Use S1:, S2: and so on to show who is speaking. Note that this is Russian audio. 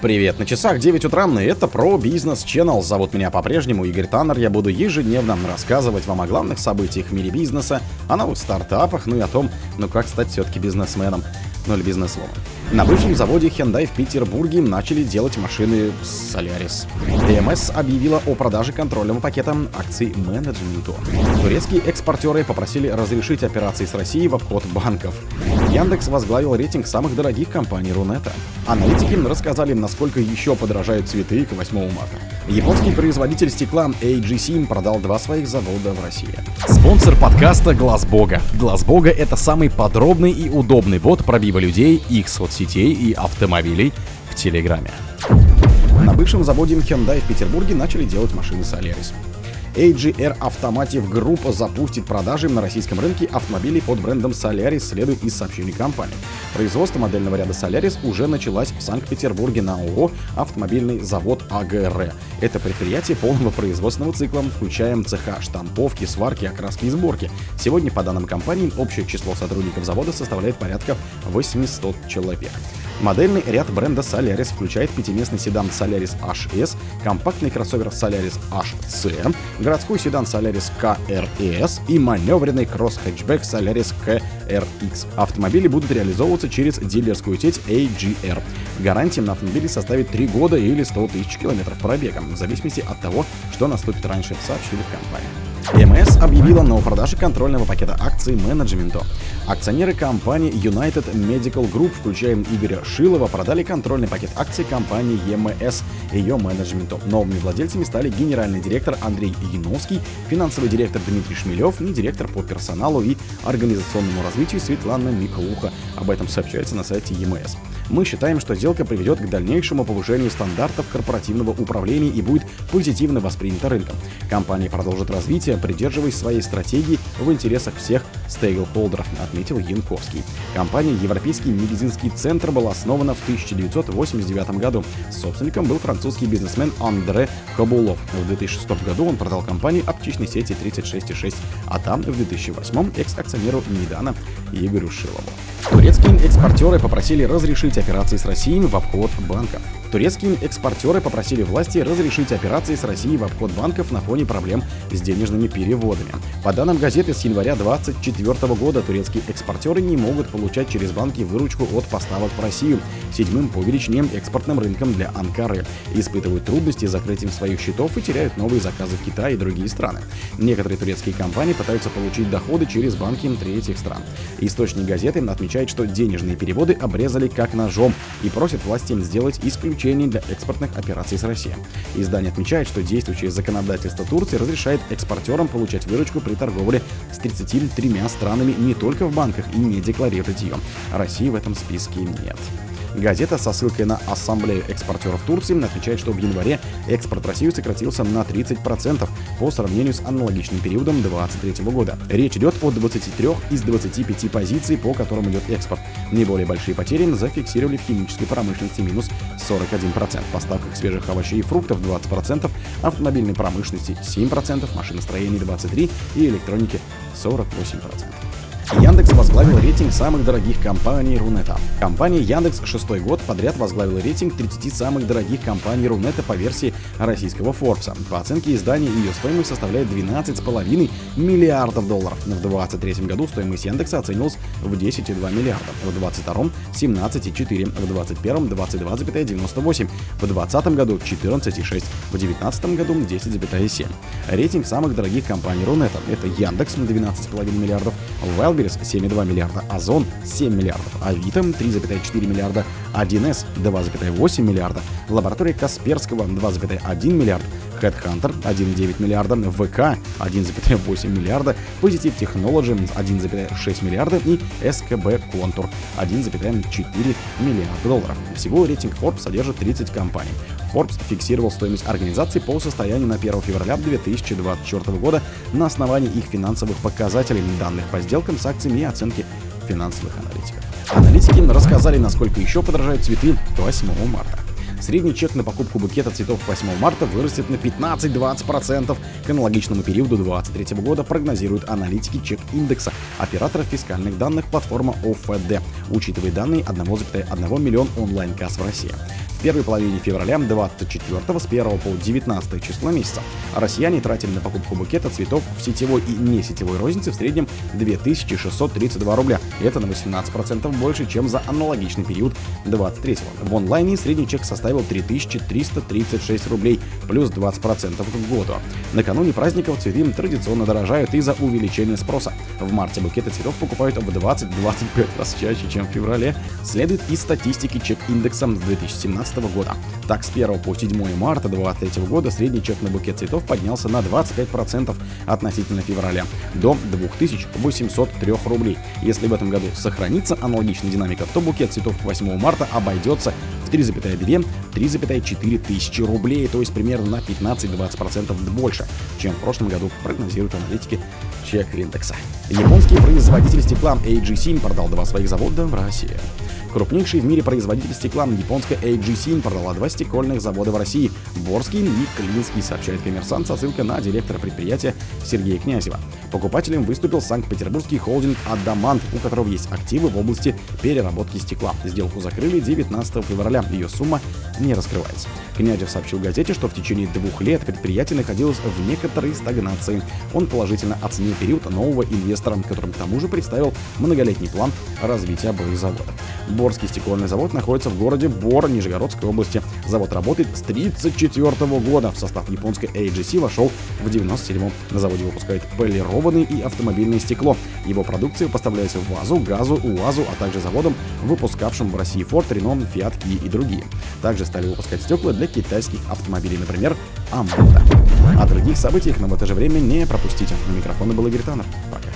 S1: Привет, на часах 9 утра, и это про бизнес Channel. Зовут меня по-прежнему Игорь Таннер. Я буду ежедневно рассказывать вам о главных событиях в мире бизнеса, о новых стартапах, ну и о том, ну как стать все-таки бизнесменом, ну или бизнесвомом. На бывшем заводе Hyundai в Петербурге начали делать машины Solaris. ДМС объявила о продаже контрольного пакета акций менеджменту. Турецкие экспортеры попросили разрешить операции с Россией в обход банков. Яндекс возглавил рейтинг самых дорогих компаний Рунета. Аналитики рассказали, насколько еще подорожают цветы к 8 марта. Японский производитель стекла AGC продал два своих завода в России. Спонсор подкаста Глаз Бога. Глаз Бога это самый подробный и удобный бот пробива людей, их соцсетей и автомобилей в Телеграме. На бывшем заводе Hyundai в Петербурге начали делать машины Solaris. AGR Automotive Group запустит продажи на российском рынке автомобилей под брендом Solaris, следует из сообщений компании. Производство модельного ряда Solaris уже началось в Санкт-Петербурге на ООО «Автомобильный завод АГР». Это предприятие полного производственного цикла, включая цеха штамповки, сварки, окраски и сборки. Сегодня, по данным компании, общее число сотрудников завода составляет порядка 800 человек. Модельный ряд бренда Solaris включает пятиместный седан Solaris HS, компактный кроссовер Solaris HC, городской седан Solaris KRS и маневренный кросс-хэтчбэк Solaris KRX. Автомобили будут реализовываться через дилерскую сеть AGR. Гарантия на автомобиле составит 3 года или 100 тысяч километров пробега, в зависимости от того, что наступит раньше, сообщили в компании. МС объявила о продаже контрольного пакета акций менеджменту. Акционеры компании United Medical Group, включая Игоря Шилова, продали контрольный пакет акций компании ЕМС ее менеджменту. Новыми владельцами стали генеральный директор Андрей Яновский, финансовый директор Дмитрий Шмелев и директор по персоналу и организационному развитию Светлана Миклуха. Об этом сообщается на сайте ЕМС. Мы считаем, что сделка приведет к дальнейшему повышению стандартов корпоративного управления и будет позитивно воспринята рынком. Компания продолжит развитие, придерживаясь своей стратегии в интересах всех стейклхолдеров, отметил Янковский. Компания Европейский медицинский центр была основана в 1989 году. Собственником был французский бизнесмен Андре Кабулов. В 2006 году он продал компанию аптечной сети 36,6, а там в 2008 экс-акционеру Нидана Игорю Шилову. Турецкие экспортеры попросили разрешить операции с Россией в обход банков. Турецкие экспортеры попросили власти разрешить операции с Россией в обход банков на фоне проблем с денежными переводами. По данным газеты, с января 2024 года турецкие экспортеры не могут получать через банки выручку от поставок в Россию, седьмым по величине экспортным рынком для Анкары, испытывают трудности с закрытием своих счетов и теряют новые заказы в Китае и другие страны. Некоторые турецкие компании пытаются получить доходы через банки третьих стран. Источник газеты отмечает, что денежные переводы обрезали как ножом и просят власти сделать исключение для экспортных операций с Россией. Издание отмечает, что действующее законодательство Турции разрешает экспортерам получать выручку при торговле с 33 странами не только в банках и не декларировать ее. России в этом списке нет. Газета со ссылкой на Ассамблею экспортеров Турции отмечает, что в январе экспорт в Россию сократился на 30% по сравнению с аналогичным периодом 2023 года. Речь идет о 23 из 25 позиций, по которым идет экспорт. Наиболее большие потери зафиксировали в химической промышленности минус 41%, поставках свежих овощей и фруктов 20%, автомобильной промышленности 7%, машиностроении 23% и электроники 48%. Яндекс возглавил рейтинг самых дорогих компаний Рунета. Компания Яндекс шестой год подряд возглавила рейтинг 30 самых дорогих компаний Рунета по версии российского Forbes. По оценке издания ее стоимость составляет 12,5 миллиардов долларов. В 2023 году стоимость Яндекса оценилась в 10,2 миллиарда, в 2022 17,4, в 2021 22,98, в 2020 году 14,6, в 2019 году 10,7. Рейтинг самых дорогих компаний Рунета это Яндекс на 12,5 миллиардов, Wild Wildberries 7,2 миллиарда, Озон 7 миллиардов, Авито 3,4 миллиарда, 1С 2,8 миллиарда, лаборатория Касперского 2,1 миллиард, Headhunter 1,9 миллиарда, ВК 1,8 миллиарда, Positive Technology 1,6 миллиарда и СКБ Контур 1,4 миллиарда долларов. Всего рейтинг Forbes содержит 30 компаний. Forbes фиксировал стоимость организации по состоянию на 1 февраля 2024 года на основании их финансовых показателей, данных по сделкам с акциями и оценки финансовых аналитиков. Аналитики рассказали, насколько еще подорожают цветы 8 марта. Средний чек на покупку букета цветов 8 марта вырастет на 15-20% к аналогичному периоду 2023 года, прогнозируют аналитики чек-индекса операторов фискальных данных платформа ОФД, учитывая данные 1,1 миллион онлайн-касс в России. В первой половине февраля 24 с 1 по 19 число месяца россияне тратили на покупку букета цветов в сетевой и не сетевой рознице в среднем 2632 рубля. Это на 18% больше, чем за аналогичный период 23 -го. В онлайне средний чек составил 3336 рублей, плюс 20% к году. Накануне праздников цветы традиционно дорожают из-за увеличения спроса. В марте букеты цветов покупают в 20-25 раз чаще, чем в феврале, следует из статистики чек-индекса с 2017 года. Так, с 1 по 7 марта 2023 года средний чек на букет цветов поднялся на 25% относительно февраля, до 2803 рублей. Если в этом году сохранится аналогичная динамика, то букет цветов к 8 марта обойдется в 3,2-3,4 тысячи рублей, то есть примерно на 15-20% больше, чем в прошлом году прогнозируют аналитики чек индекса. Японский производитель стекла AG7 продал два своих завода в России. Крупнейший в мире производитель стекла японская AG продала два стекольных завода в России – Борский и Клинский, сообщает коммерсант со ссылкой на директора предприятия Сергея Князева. Покупателем выступил Санкт-Петербургский холдинг «Адамант», у которого есть активы в области переработки стекла. Сделку закрыли 19 февраля, ее сумма не раскрывается. Князев сообщил газете, что в течение двух лет предприятие находилось в некоторой стагнации. Он положительно оценил период нового инвестора, которым к тому же представил многолетний план развития обоих заводов. Борский стекольный завод находится в городе Бор Нижегородской области. Завод работает с 1934 года. В состав японской AGC вошел в 97 На заводе выпускают полированное и автомобильное стекло. Его продукция поставляется в ВАЗу, ГАЗу, УАЗу, а также заводам, выпускавшим в России Ford, Renault, Fiat, Kia и другие. Также стали выпускать стекла для китайских автомобилей, например, Амбата. О других событиях, но в это же время не пропустите. На микрофоне был Игорь Таннер. Пока.